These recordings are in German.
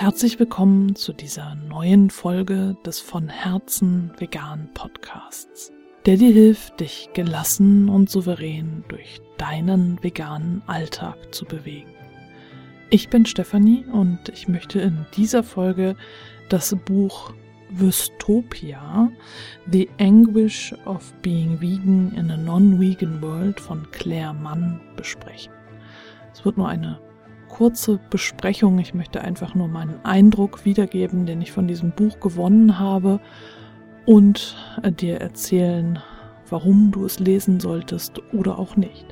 Herzlich willkommen zu dieser neuen Folge des von Herzen vegan Podcasts, der dir hilft, dich gelassen und souverän durch deinen veganen Alltag zu bewegen. Ich bin Stefanie und ich möchte in dieser Folge das Buch Wystopia, The Anguish of Being Vegan in a Non-Vegan World von Claire Mann besprechen. Es wird nur eine kurze Besprechung. Ich möchte einfach nur meinen Eindruck wiedergeben, den ich von diesem Buch gewonnen habe und äh, dir erzählen, warum du es lesen solltest oder auch nicht.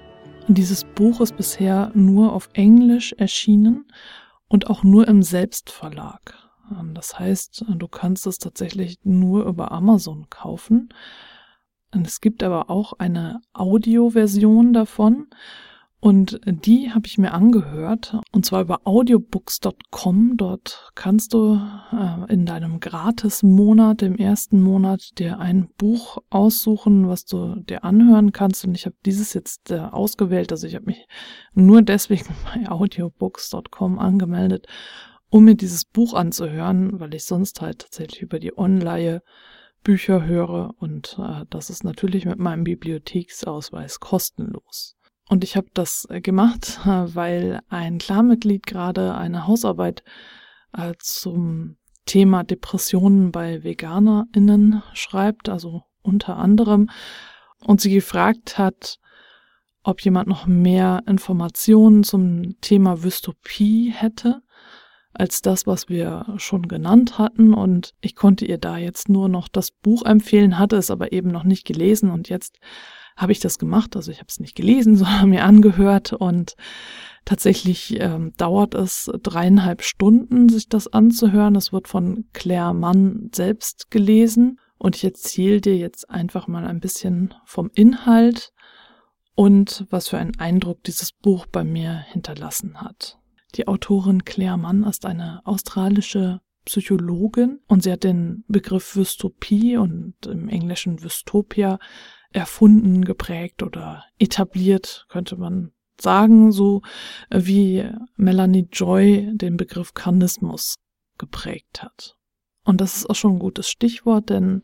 Dieses Buch ist bisher nur auf Englisch erschienen und auch nur im Selbstverlag. Ähm, das heißt, du kannst es tatsächlich nur über Amazon kaufen. Es gibt aber auch eine Audioversion davon und die habe ich mir angehört, und zwar über audiobooks.com. Dort kannst du äh, in deinem Gratis-Monat, im ersten Monat, dir ein Buch aussuchen, was du dir anhören kannst. Und ich habe dieses jetzt äh, ausgewählt. Also ich habe mich nur deswegen bei audiobooks.com angemeldet, um mir dieses Buch anzuhören, weil ich sonst halt tatsächlich über die Online Bücher höre. Und äh, das ist natürlich mit meinem Bibliotheksausweis kostenlos. Und ich habe das äh, gemacht, weil ein Klarmitglied gerade eine Hausarbeit äh, zum Thema Depressionen bei VeganerInnen schreibt, also unter anderem, und sie gefragt hat, ob jemand noch mehr Informationen zum Thema Wystopie hätte als das, was wir schon genannt hatten. Und ich konnte ihr da jetzt nur noch das Buch empfehlen, hatte es aber eben noch nicht gelesen und jetzt habe ich das gemacht. Also ich habe es nicht gelesen, sondern mir angehört und tatsächlich ähm, dauert es dreieinhalb Stunden, sich das anzuhören. Es wird von Claire Mann selbst gelesen und ich erzähle dir jetzt einfach mal ein bisschen vom Inhalt und was für einen Eindruck dieses Buch bei mir hinterlassen hat. Die Autorin Claire Mann ist eine australische Psychologin und sie hat den Begriff Dystopie und im Englischen Dystopia erfunden, geprägt oder etabliert, könnte man sagen, so wie Melanie Joy den Begriff Karnismus geprägt hat. Und das ist auch schon ein gutes Stichwort, denn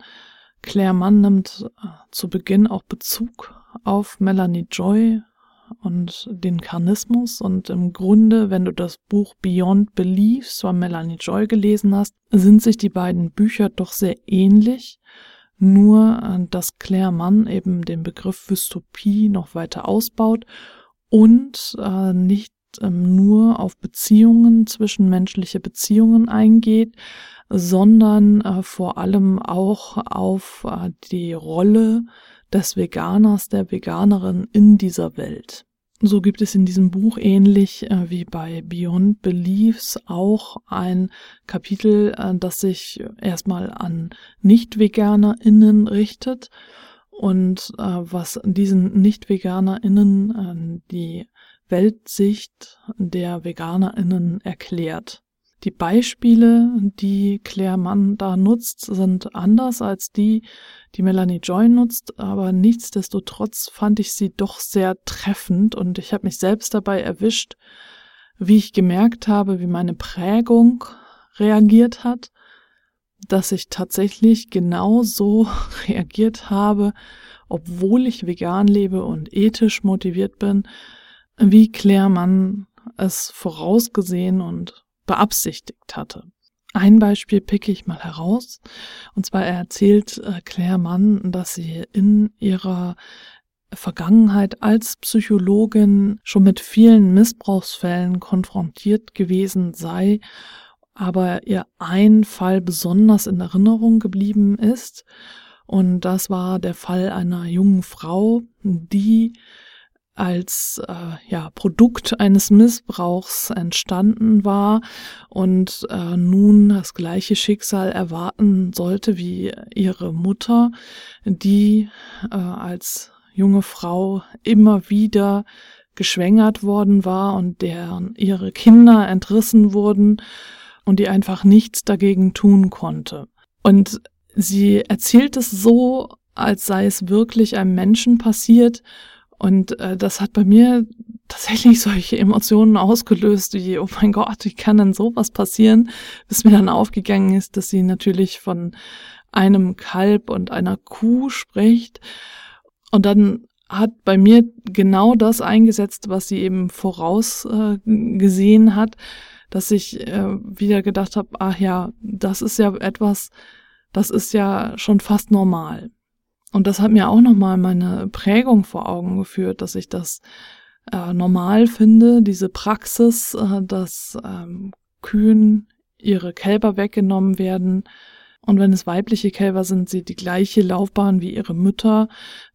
Claire Mann nimmt äh, zu Beginn auch Bezug auf Melanie Joy und den Karnismus. Und im Grunde, wenn du das Buch Beyond Beliefs von Melanie Joy gelesen hast, sind sich die beiden Bücher doch sehr ähnlich nur äh, dass Claire Mann eben den Begriff Dystopie noch weiter ausbaut und äh, nicht ähm, nur auf Beziehungen, zwischenmenschliche Beziehungen eingeht, sondern äh, vor allem auch auf äh, die Rolle des Veganers, der Veganerin in dieser Welt. So gibt es in diesem Buch ähnlich äh, wie bei Beyond Beliefs auch ein Kapitel, äh, das sich erstmal an Nicht-VeganerInnen richtet und äh, was diesen Nicht-VeganerInnen äh, die Weltsicht der VeganerInnen erklärt. Die Beispiele, die Claire Mann da nutzt, sind anders als die, die Melanie Joy nutzt, aber nichtsdestotrotz fand ich sie doch sehr treffend und ich habe mich selbst dabei erwischt, wie ich gemerkt habe, wie meine Prägung reagiert hat, dass ich tatsächlich genau so reagiert habe, obwohl ich vegan lebe und ethisch motiviert bin, wie Claire Mann es vorausgesehen und beabsichtigt hatte. Ein Beispiel picke ich mal heraus. Und zwar erzählt äh, Claire Mann, dass sie in ihrer Vergangenheit als Psychologin schon mit vielen Missbrauchsfällen konfrontiert gewesen sei, aber ihr ein Fall besonders in Erinnerung geblieben ist. Und das war der Fall einer jungen Frau, die als äh, ja, Produkt eines Missbrauchs entstanden war und äh, nun das gleiche Schicksal erwarten sollte wie ihre Mutter, die äh, als junge Frau immer wieder geschwängert worden war und deren ihre Kinder entrissen wurden und die einfach nichts dagegen tun konnte. Und sie erzählt es so, als sei es wirklich einem Menschen passiert und äh, das hat bei mir tatsächlich solche Emotionen ausgelöst, wie, oh mein Gott, wie kann denn sowas passieren? Bis mir dann aufgegangen ist, dass sie natürlich von einem Kalb und einer Kuh spricht. Und dann hat bei mir genau das eingesetzt, was sie eben vorausgesehen äh, hat, dass ich äh, wieder gedacht habe, ach ja, das ist ja etwas, das ist ja schon fast normal. Und das hat mir auch nochmal meine Prägung vor Augen geführt, dass ich das äh, normal finde, diese Praxis, äh, dass ähm, Kühen ihre Kälber weggenommen werden, und wenn es weibliche Kälber sind, sie die gleiche Laufbahn wie ihre Mütter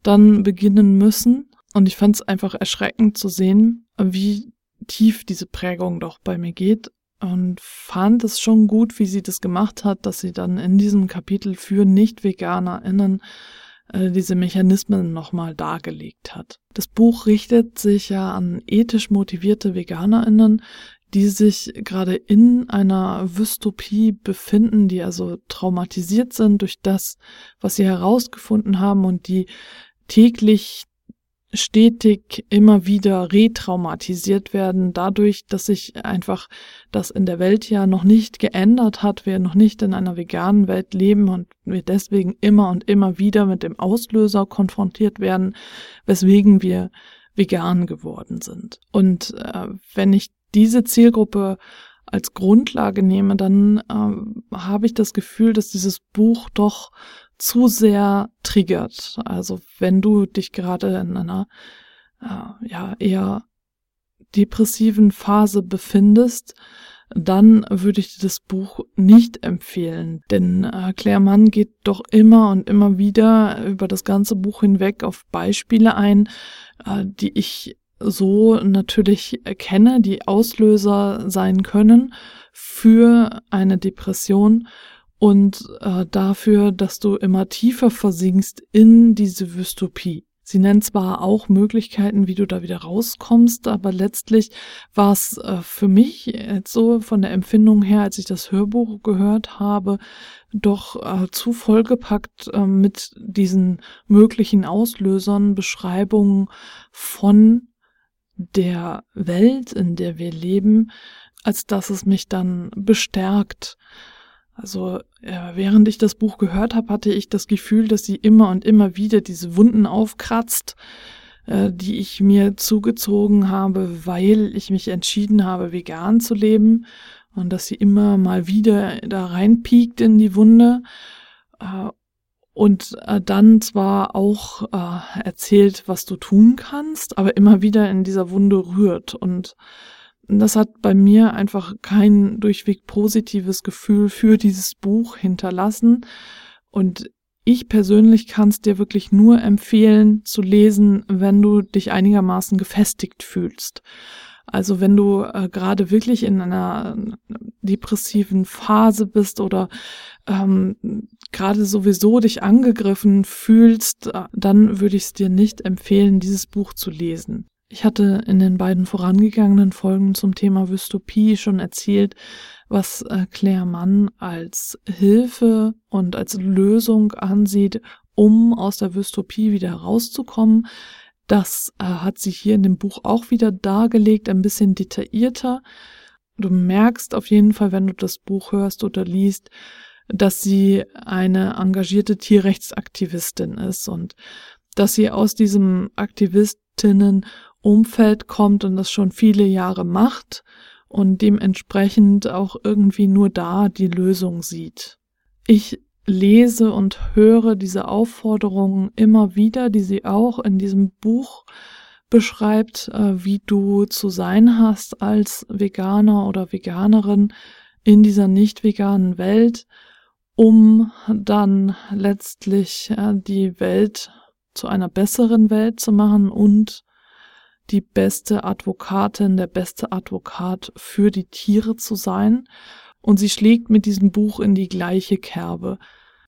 dann beginnen müssen. Und ich fand es einfach erschreckend zu sehen, wie tief diese Prägung doch bei mir geht. Und fand es schon gut, wie sie das gemacht hat, dass sie dann in diesem Kapitel für Nicht-VeganerInnen diese Mechanismen nochmal dargelegt hat. Das Buch richtet sich ja an ethisch motivierte VeganerInnen, die sich gerade in einer Wystopie befinden, die also traumatisiert sind durch das, was sie herausgefunden haben und die täglich stetig immer wieder retraumatisiert werden, dadurch, dass sich einfach das in der Welt ja noch nicht geändert hat, wir noch nicht in einer veganen Welt leben und wir deswegen immer und immer wieder mit dem Auslöser konfrontiert werden, weswegen wir vegan geworden sind. Und äh, wenn ich diese Zielgruppe als Grundlage nehme, dann ähm, habe ich das Gefühl, dass dieses Buch doch zu sehr triggert. Also wenn du dich gerade in einer äh, ja eher depressiven Phase befindest, dann würde ich dir das Buch nicht empfehlen. Denn äh, Claire Mann geht doch immer und immer wieder über das ganze Buch hinweg auf Beispiele ein, äh, die ich so natürlich erkenne, die Auslöser sein können für eine Depression und äh, dafür, dass du immer tiefer versinkst in diese Dystopie. Sie nennt zwar auch Möglichkeiten, wie du da wieder rauskommst, aber letztlich war es äh, für mich jetzt so von der Empfindung her, als ich das Hörbuch gehört habe, doch äh, zu vollgepackt äh, mit diesen möglichen Auslösern, Beschreibungen von der Welt, in der wir leben, als dass es mich dann bestärkt. Also äh, während ich das Buch gehört habe, hatte ich das Gefühl, dass sie immer und immer wieder diese Wunden aufkratzt, äh, die ich mir zugezogen habe, weil ich mich entschieden habe, vegan zu leben und dass sie immer mal wieder da reinpiekt in die Wunde äh, und dann zwar auch äh, erzählt, was du tun kannst, aber immer wieder in dieser Wunde rührt. Und das hat bei mir einfach kein durchweg positives Gefühl für dieses Buch hinterlassen. Und ich persönlich kann es dir wirklich nur empfehlen zu lesen, wenn du dich einigermaßen gefestigt fühlst. Also wenn du äh, gerade wirklich in einer depressiven Phase bist oder ähm, gerade sowieso dich angegriffen fühlst, äh, dann würde ich es dir nicht empfehlen, dieses Buch zu lesen. Ich hatte in den beiden vorangegangenen Folgen zum Thema Dystopie schon erzählt, was äh, Claire Mann als Hilfe und als Lösung ansieht, um aus der Dystopie wieder rauszukommen. Das äh, hat sie hier in dem Buch auch wieder dargelegt, ein bisschen detaillierter. Du merkst auf jeden Fall, wenn du das Buch hörst oder liest, dass sie eine engagierte Tierrechtsaktivistin ist und dass sie aus diesem Aktivistinnen-Umfeld kommt und das schon viele Jahre macht und dementsprechend auch irgendwie nur da die Lösung sieht. Ich lese und höre diese Aufforderungen immer wieder, die sie auch in diesem Buch beschreibt, äh, wie du zu sein hast als Veganer oder Veganerin in dieser nicht veganen Welt um dann letztlich äh, die Welt zu einer besseren Welt zu machen und die beste Advokatin, der beste Advokat für die Tiere zu sein. Und sie schlägt mit diesem Buch in die gleiche Kerbe.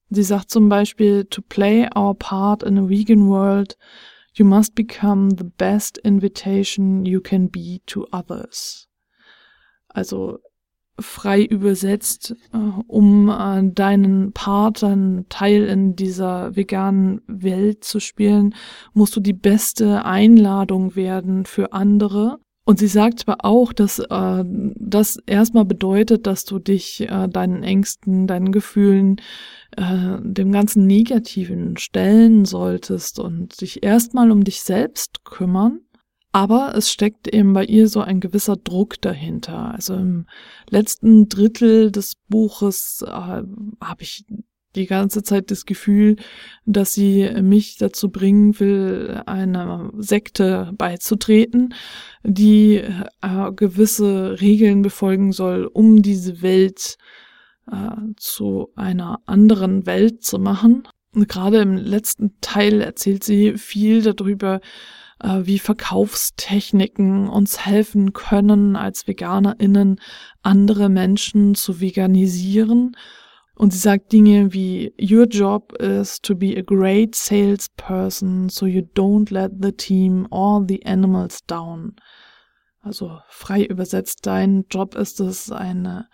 Sie sagt zum Beispiel, to play our part in a vegan world, you must become the best invitation you can be to others. Also frei übersetzt, äh, um äh, deinen Part, deinen Teil in dieser veganen Welt zu spielen, musst du die beste Einladung werden für andere. Und sie sagt zwar auch, dass äh, das erstmal bedeutet, dass du dich äh, deinen Ängsten, deinen Gefühlen, äh, dem ganzen Negativen stellen solltest und dich erstmal um dich selbst kümmern. Aber es steckt eben bei ihr so ein gewisser Druck dahinter. Also im letzten Drittel des Buches äh, habe ich die ganze Zeit das Gefühl, dass sie mich dazu bringen will, einer Sekte beizutreten, die äh, gewisse Regeln befolgen soll, um diese Welt äh, zu einer anderen Welt zu machen. Und gerade im letzten Teil erzählt sie viel darüber, wie Verkaufstechniken uns helfen können, als VeganerInnen andere Menschen zu veganisieren. Und sie sagt Dinge wie, Your job is to be a great salesperson, so you don't let the team or the animals down. Also frei übersetzt, dein Job ist es, eine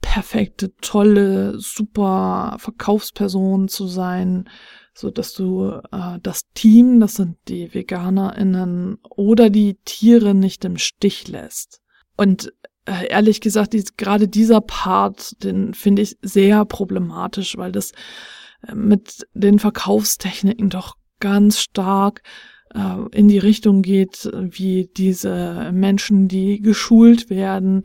perfekte, tolle, super Verkaufsperson zu sein, so dass du äh, das Team, das sind die VeganerInnen oder die Tiere nicht im Stich lässt. Und äh, ehrlich gesagt, die, gerade dieser Part, den finde ich sehr problematisch, weil das äh, mit den Verkaufstechniken doch ganz stark äh, in die Richtung geht, wie diese Menschen, die geschult werden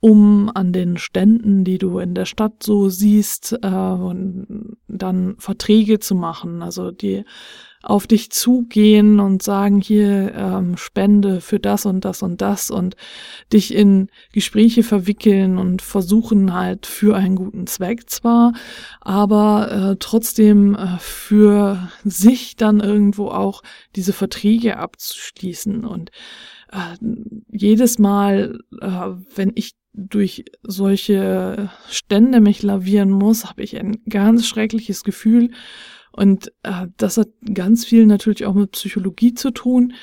um an den Ständen, die du in der Stadt so siehst, äh, und dann Verträge zu machen, also die auf dich zugehen und sagen, hier ähm, Spende für das und das und das und dich in Gespräche verwickeln und versuchen halt für einen guten Zweck zwar, aber äh, trotzdem äh, für sich dann irgendwo auch diese Verträge abzuschließen. Und äh, jedes Mal, äh, wenn ich durch solche Stände mich lavieren muss, habe ich ein ganz schreckliches Gefühl. Und äh, das hat ganz viel natürlich auch mit Psychologie zu tun.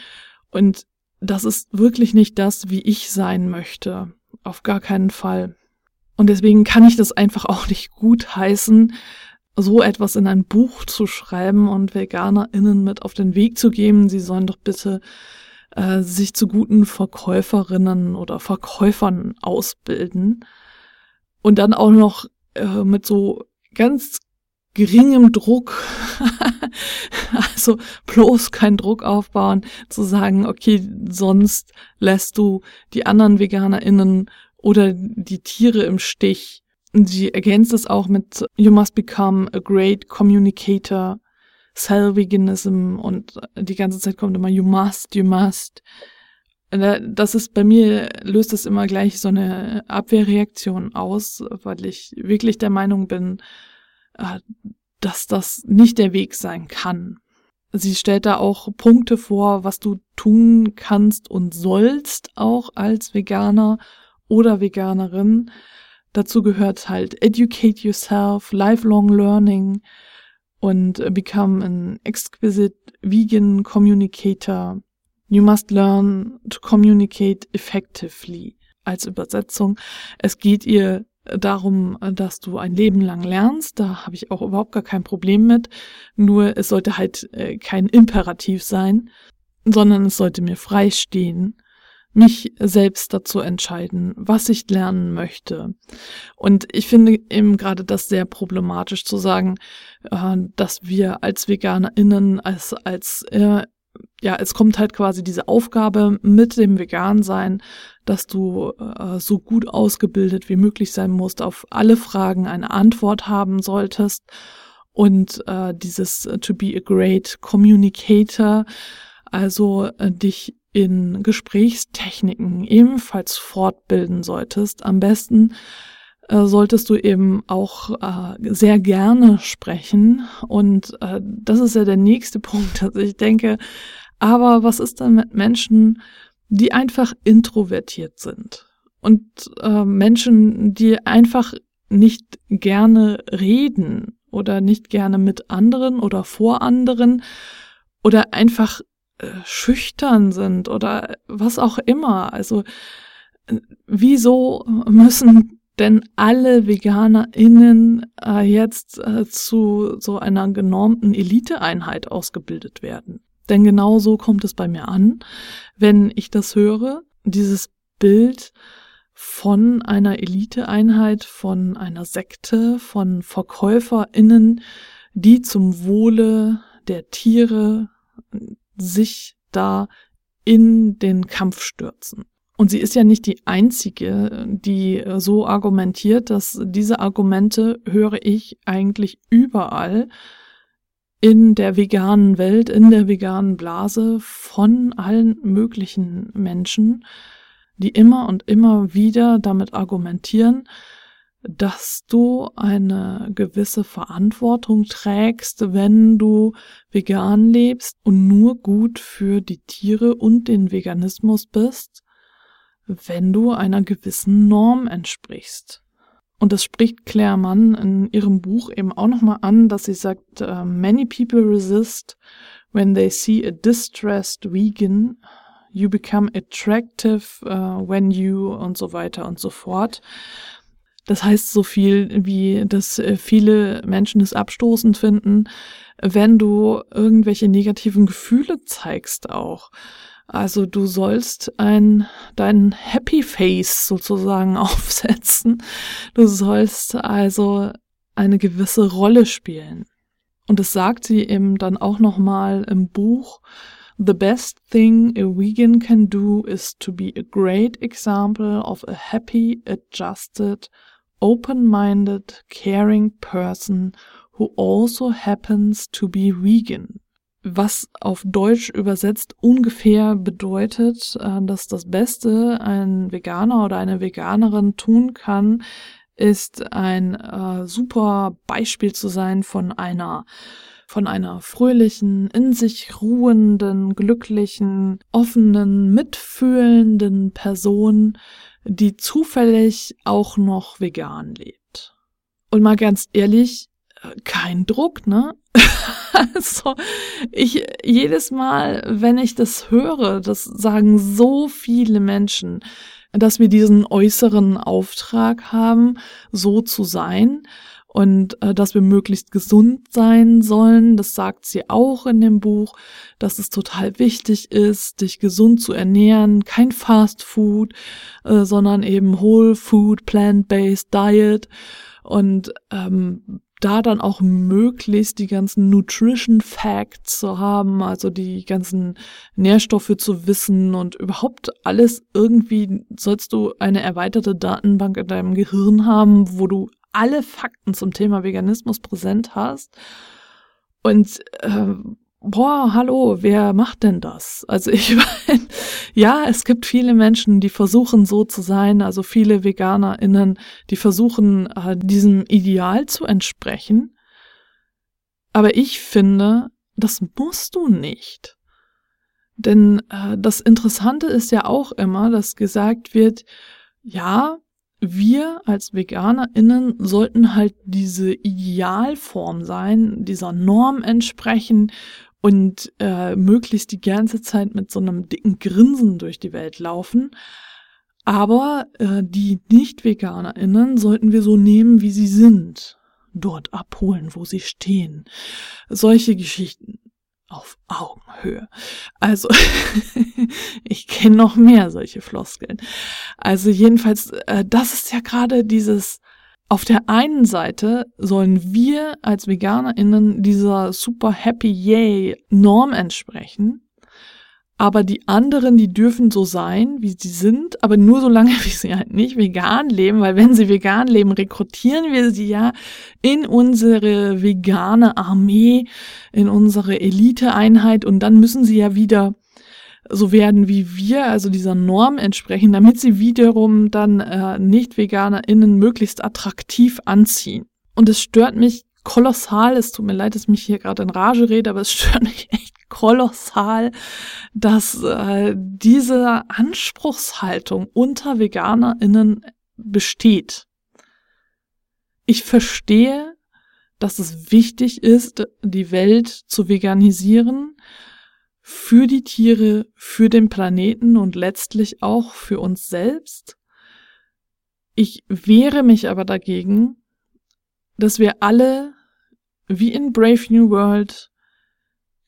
Und das ist wirklich nicht das, wie ich sein möchte. Auf gar keinen Fall. Und deswegen kann ich das einfach auch nicht gut heißen, so etwas in ein Buch zu schreiben und VeganerInnen mit auf den Weg zu geben. Sie sollen doch bitte äh, sich zu guten Verkäuferinnen oder Verkäufern ausbilden und dann auch noch äh, mit so ganz geringem Druck, also bloß kein Druck aufbauen, zu sagen, okay, sonst lässt du die anderen VeganerInnen oder die Tiere im Stich. sie ergänzt es auch mit You must become a great communicator Cell-Veganism und die ganze Zeit kommt immer you must, you must. Das ist bei mir, löst es immer gleich so eine Abwehrreaktion aus, weil ich wirklich der Meinung bin, äh, dass das nicht der Weg sein kann. Sie stellt da auch Punkte vor, was du tun kannst und sollst, auch als Veganer oder Veganerin. Dazu gehört halt Educate Yourself, Lifelong Learning, und become an exquisite vegan communicator. You must learn to communicate effectively. Als Übersetzung. Es geht ihr darum, dass du ein Leben lang lernst. Da habe ich auch überhaupt gar kein Problem mit. Nur es sollte halt äh, kein Imperativ sein, sondern es sollte mir frei stehen, mich selbst dazu entscheiden, was ich lernen möchte. Und ich finde eben gerade das sehr problematisch zu sagen, äh, dass wir als VeganerInnen, als, als, äh, ja, es kommt halt quasi diese Aufgabe mit dem Vegan-Sein, dass du äh, so gut ausgebildet wie möglich sein musst, auf alle Fragen eine Antwort haben solltest und äh, dieses to be a great communicator, also äh, dich in Gesprächstechniken ebenfalls fortbilden solltest. Am besten äh, solltest du eben auch äh, sehr gerne sprechen. Und äh, das ist ja der nächste Punkt, dass ich denke, aber was ist denn mit Menschen, die einfach introvertiert sind? Und äh, Menschen, die einfach nicht gerne reden oder nicht gerne mit anderen oder vor anderen oder einfach äh, schüchtern sind oder was auch immer. Also wieso müssen denn alle VeganerInnen äh, jetzt äh, zu so einer genormten Eliteeinheit ausgebildet werden? Denn genau so kommt es bei mir an, wenn ich das höre, dieses Bild von einer Eliteeinheit, von einer Sekte, von VerkäuferInnen, die zum Wohle der Tiere sich da in den Kampf stürzen. Und sie ist ja nicht die einzige, die so argumentiert, dass diese Argumente höre ich eigentlich überall in der veganen Welt, in der veganen Blase von allen möglichen Menschen, die immer und immer wieder damit argumentieren, dass du eine gewisse Verantwortung trägst, wenn du vegan lebst und nur gut für die Tiere und den Veganismus bist, wenn du einer gewissen Norm entsprichst. Und das spricht Claire Mann in ihrem Buch eben auch nochmal an, dass sie sagt, uh, many people resist when they see a distressed vegan you become attractive uh, when you und so weiter und so fort. Das heißt so viel wie, dass äh, viele Menschen es abstoßend finden, wenn du irgendwelche negativen Gefühle zeigst auch. Also du sollst ein, dein Happy Face sozusagen aufsetzen. Du sollst also eine gewisse Rolle spielen. Und das sagt sie eben dann auch nochmal im Buch, The best thing a vegan can do is to be a great example of a happy, adjusted, open-minded, caring person who also happens to be vegan. Was auf Deutsch übersetzt ungefähr bedeutet, äh, dass das Beste ein Veganer oder eine Veganerin tun kann, ist ein äh, super Beispiel zu sein von einer von einer fröhlichen, in sich ruhenden, glücklichen, offenen, mitfühlenden Person, die zufällig auch noch vegan lebt. Und mal ganz ehrlich, kein Druck, ne? also, ich, jedes Mal, wenn ich das höre, das sagen so viele Menschen, dass wir diesen äußeren Auftrag haben, so zu sein und äh, dass wir möglichst gesund sein sollen. Das sagt sie auch in dem Buch, dass es total wichtig ist, dich gesund zu ernähren, kein Fast Food, äh, sondern eben Whole Food, Plant-Based Diet und ähm, da dann auch möglichst die ganzen Nutrition Facts zu haben, also die ganzen Nährstoffe zu wissen und überhaupt alles irgendwie sollst du eine erweiterte Datenbank in deinem Gehirn haben, wo du alle Fakten zum Thema Veganismus präsent hast. Und äh, boah, hallo, wer macht denn das? Also ich meine, ja, es gibt viele Menschen, die versuchen so zu sein, also viele VeganerInnen, die versuchen, äh, diesem Ideal zu entsprechen. Aber ich finde, das musst du nicht. Denn äh, das Interessante ist ja auch immer, dass gesagt wird, ja, wir als VeganerInnen sollten halt diese Idealform sein, dieser Norm entsprechen und äh, möglichst die ganze Zeit mit so einem dicken Grinsen durch die Welt laufen. Aber äh, die Nicht-VeganerInnen sollten wir so nehmen, wie sie sind. Dort abholen, wo sie stehen. Solche Geschichten auf Augenhöhe. Also, ich kenne noch mehr solche Floskeln. Also jedenfalls, äh, das ist ja gerade dieses, auf der einen Seite sollen wir als VeganerInnen dieser super happy yay Norm entsprechen. Aber die anderen, die dürfen so sein, wie sie sind, aber nur so lange, wie sie halt nicht vegan leben, weil wenn sie vegan leben, rekrutieren wir sie ja in unsere vegane Armee, in unsere Eliteeinheit und dann müssen sie ja wieder so werden wie wir, also dieser Norm entsprechen, damit sie wiederum dann äh, Nicht-VeganerInnen möglichst attraktiv anziehen. Und es stört mich kolossal, es tut mir leid, dass ich mich hier gerade in Rage rede, aber es stört mich echt kolossal, dass äh, diese Anspruchshaltung unter VeganerInnen besteht. Ich verstehe, dass es wichtig ist, die Welt zu veganisieren, für die Tiere, für den Planeten und letztlich auch für uns selbst. Ich wehre mich aber dagegen, dass wir alle wie in Brave New World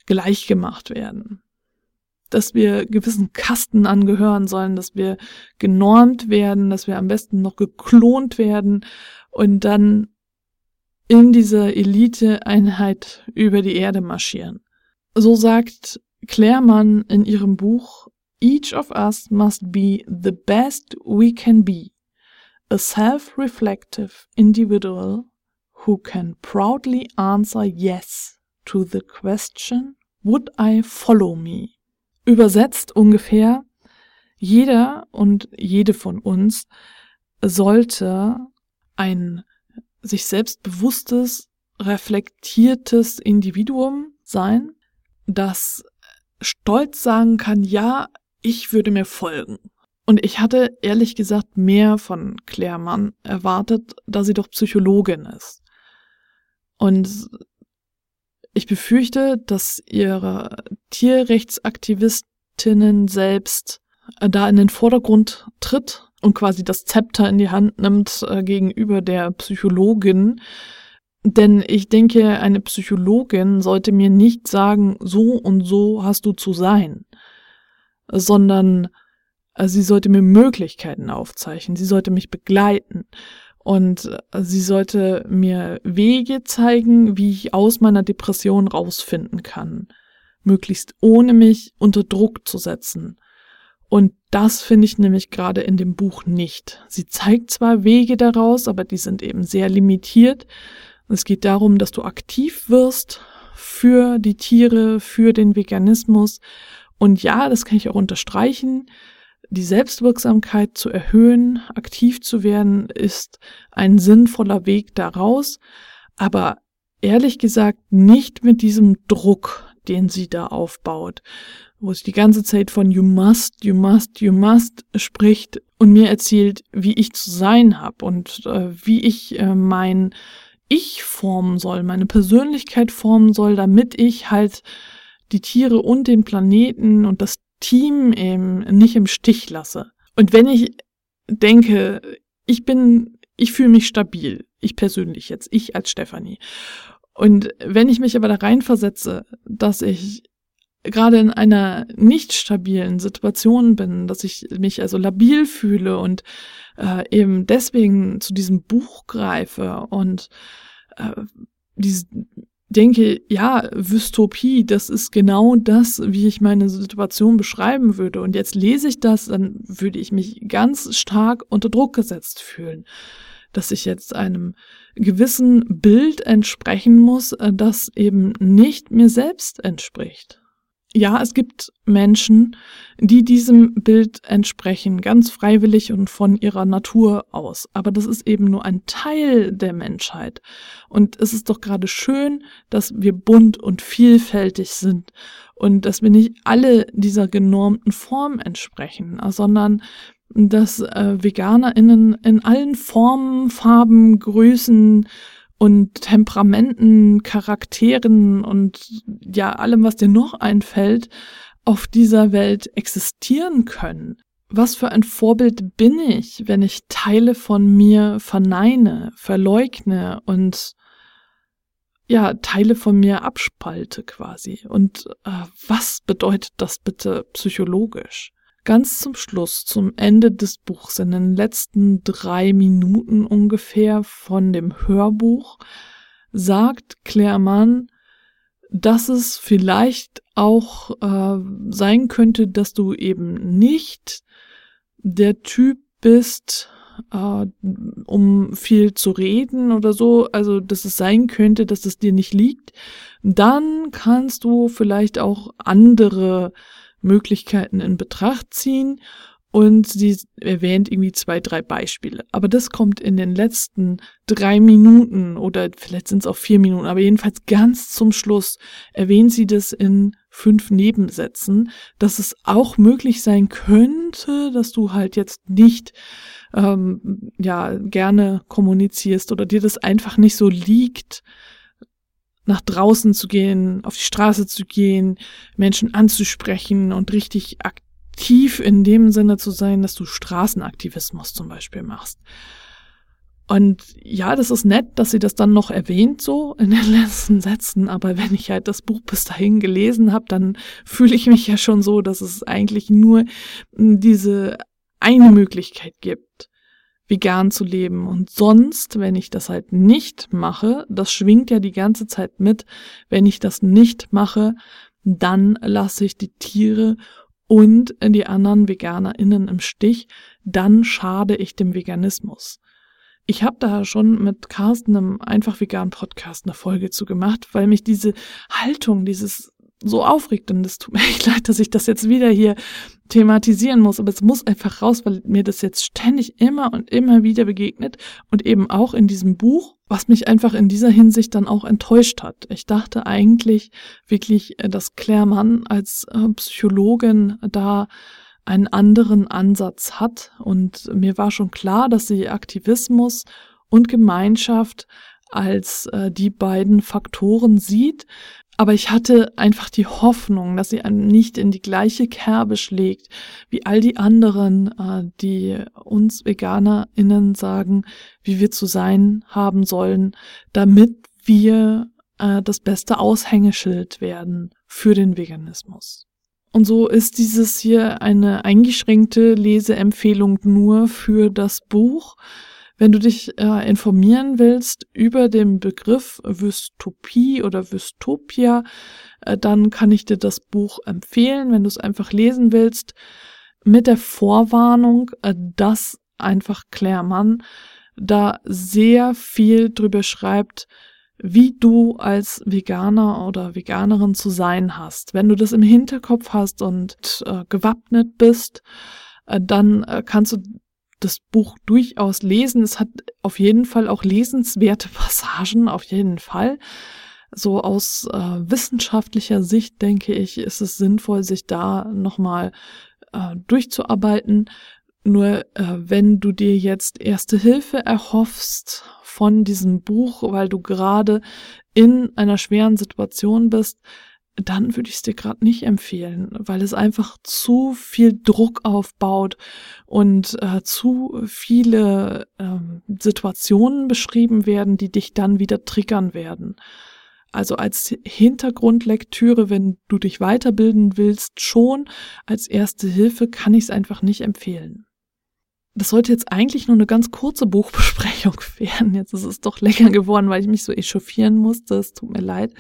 gleich gemacht werden. Dass wir gewissen Kasten angehören sollen, dass wir genormt werden, dass wir am besten noch geklont werden und dann in dieser Elite-Einheit über die Erde marschieren. So sagt Claire in ihrem Buch Each of us must be the best we can be, a self-reflective individual who can proudly answer yes to the question, would I follow me? Übersetzt ungefähr, jeder und jede von uns sollte ein sich selbst bewusstes, reflektiertes Individuum sein, das stolz sagen kann, ja, ich würde mir folgen. Und ich hatte ehrlich gesagt mehr von Claire Mann erwartet, da sie doch Psychologin ist. Und ich befürchte, dass ihre Tierrechtsaktivistinnen selbst äh, da in den Vordergrund tritt und quasi das Zepter in die Hand nimmt äh, gegenüber der Psychologin. Denn ich denke, eine Psychologin sollte mir nicht sagen, so und so hast du zu sein, sondern äh, sie sollte mir Möglichkeiten aufzeichnen, sie sollte mich begleiten und äh, sie sollte mir Wege zeigen, wie ich aus meiner Depression rausfinden kann, möglichst ohne mich unter Druck zu setzen. Und das finde ich nämlich gerade in dem Buch nicht. Sie zeigt zwar Wege daraus, aber die sind eben sehr limitiert. Es geht darum, dass du aktiv wirst für die Tiere, für den Veganismus. Und ja, das kann ich auch unterstreichen. Die Selbstwirksamkeit zu erhöhen, aktiv zu werden, ist ein sinnvoller Weg daraus. Aber ehrlich gesagt nicht mit diesem Druck, den sie da aufbaut wo es die ganze Zeit von you must, you must, you must spricht und mir erzählt, wie ich zu sein habe und äh, wie ich äh, mein Ich formen soll, meine Persönlichkeit formen soll, damit ich halt die Tiere und den Planeten und das Team eben nicht im Stich lasse. Und wenn ich denke, ich bin, ich fühle mich stabil, ich persönlich jetzt, ich als Stefanie. Und wenn ich mich aber da reinversetze, dass ich gerade in einer nicht stabilen Situation bin, dass ich mich also labil fühle und äh, eben deswegen zu diesem Buch greife und äh, diese, denke, ja, Dystopie, das ist genau das, wie ich meine Situation beschreiben würde. Und jetzt lese ich das, dann würde ich mich ganz stark unter Druck gesetzt fühlen, dass ich jetzt einem gewissen Bild entsprechen muss, äh, das eben nicht mir selbst entspricht ja, es gibt Menschen, die diesem Bild entsprechen, ganz freiwillig und von ihrer Natur aus. Aber das ist eben nur ein Teil der Menschheit. Und es ist doch gerade schön, dass wir bunt und vielfältig sind und dass wir nicht alle dieser genormten Form entsprechen, sondern dass äh, VeganerInnen in allen Formen, Farben, Größen, und Temperamenten, Charakteren und ja, allem, was dir noch einfällt, auf dieser Welt existieren können. Was für ein Vorbild bin ich, wenn ich Teile von mir verneine, verleugne und ja, Teile von mir abspalte quasi. Und äh, was bedeutet das bitte psychologisch? Ganz zum Schluss, zum Ende des Buchs, in den letzten drei Minuten ungefähr von dem Hörbuch, sagt Claire Mann, dass es vielleicht auch äh, sein könnte, dass du eben nicht der Typ bist, äh, um viel zu reden oder so, also dass es sein könnte, dass es dir nicht liegt, dann kannst du vielleicht auch andere Möglichkeiten in Betracht ziehen und sie erwähnt irgendwie zwei, drei Beispiele. Aber das kommt in den letzten drei Minuten oder vielleicht sind es auch vier Minuten, aber jedenfalls ganz zum Schluss erwähnt sie das in fünf Nebensätzen, dass es auch möglich sein könnte, dass du halt jetzt nicht ähm, ja gerne kommunizierst oder dir das einfach nicht so liegt, nach draußen zu gehen, auf die Straße zu gehen, Menschen anzusprechen und richtig aktiv in dem Sinne zu sein, dass du Straßenaktivismus zum Beispiel machst. Und ja, das ist nett, dass sie das dann noch erwähnt, so in den letzten Sätzen, aber wenn ich halt das Buch bis dahin gelesen habe, dann fühle ich mich ja schon so, dass es eigentlich nur diese eine Möglichkeit gibt, vegan zu leben. Und sonst, wenn ich das halt nicht mache, das schwingt ja die ganze Zeit mit, wenn ich das nicht mache, dann lasse ich die Tiere und die anderen VeganerInnen im Stich, dann schade ich dem Veganismus. Ich habe da schon mit Carsten im Einfach Vegan Podcast eine Folge zu gemacht, weil mich diese Haltung, dieses so aufregt und es tut mir echt leid, dass ich das jetzt wieder hier thematisieren muss, aber es muss einfach raus, weil mir das jetzt ständig immer und immer wieder begegnet und eben auch in diesem Buch, was mich einfach in dieser Hinsicht dann auch enttäuscht hat. Ich dachte eigentlich wirklich, äh, dass Claire Mann als äh, Psychologin da einen anderen Ansatz hat. Und mir war schon klar, dass sie Aktivismus und Gemeinschaft als äh, die beiden Faktoren sieht. Aber ich hatte einfach die Hoffnung, dass sie einem nicht in die gleiche Kerbe schlägt wie all die anderen, äh, die uns VeganerInnen sagen, wie wir zu sein haben sollen, damit wir äh, das beste Aushängeschild werden für den Veganismus. Und so ist dieses hier eine eingeschränkte Leseempfehlung nur für das Buch. Wenn du dich äh, informieren willst über den Begriff Wystopie oder Wystopia, äh, dann kann ich dir das Buch empfehlen, wenn du es einfach lesen willst, mit der Vorwarnung, äh, dass einfach Claire Mann da sehr viel drüber schreibt, wie du als Veganer oder Veganerin zu sein hast. Wenn du das im Hinterkopf hast und äh, gewappnet bist, äh, dann äh, kannst du das Buch durchaus lesen. Es hat auf jeden Fall auch lesenswerte Passagen, auf jeden Fall. So aus äh, wissenschaftlicher Sicht denke ich, ist es sinnvoll, sich da nochmal äh, durchzuarbeiten. Nur äh, wenn du dir jetzt erste Hilfe erhoffst von diesem Buch, weil du gerade in einer schweren Situation bist, dann würde ich es dir gerade nicht empfehlen, weil es einfach zu viel Druck aufbaut und äh, zu viele äh, Situationen beschrieben werden, die dich dann wieder triggern werden. Also als Hintergrundlektüre, wenn du dich weiterbilden willst, schon als erste Hilfe kann ich es einfach nicht empfehlen das sollte jetzt eigentlich nur eine ganz kurze Buchbesprechung werden. Jetzt ist es doch länger geworden, weil ich mich so echauffieren musste. Es tut mir leid.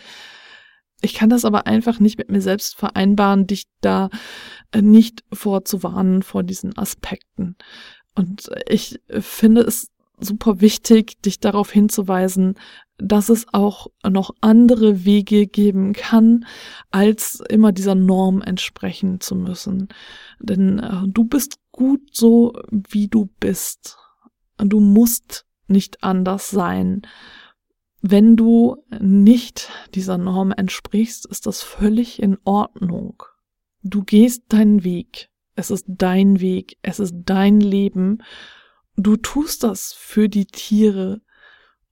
Ich kann das aber einfach nicht mit mir selbst vereinbaren, dich da äh, nicht vorzuwarnen vor diesen Aspekten. Und ich finde es super wichtig, dich darauf hinzuweisen, dass es auch noch andere Wege geben kann, als immer dieser Norm entsprechen zu müssen. Denn äh, du bist gut so, wie du bist. Du musst nicht anders sein. Wenn du nicht dieser Norm entsprichst, ist das völlig in Ordnung. Du gehst deinen Weg. Es ist dein Weg. Es ist dein Leben. Du tust das für die Tiere.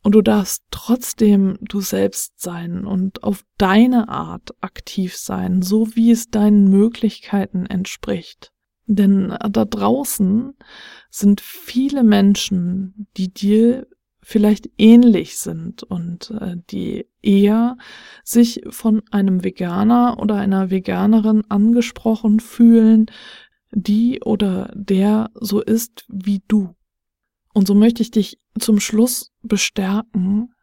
Und du darfst trotzdem du selbst sein und auf deine Art aktiv sein, so wie es deinen Möglichkeiten entspricht. Denn da draußen sind viele Menschen, die dir vielleicht ähnlich sind und äh, die eher sich von einem Veganer oder einer Veganerin angesprochen fühlen, die oder der so ist wie du. Und so möchte ich dich zum Schluss bestärken,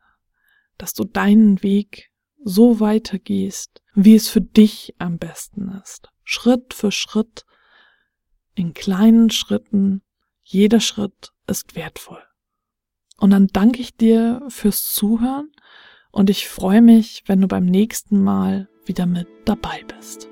dass du deinen Weg so weitergehst, wie es für dich am besten ist. Schritt für Schritt in kleinen Schritten. Jeder Schritt ist wertvoll. Und dann danke ich dir fürs Zuhören und ich freue mich, wenn du beim nächsten Mal wieder mit dabei bist.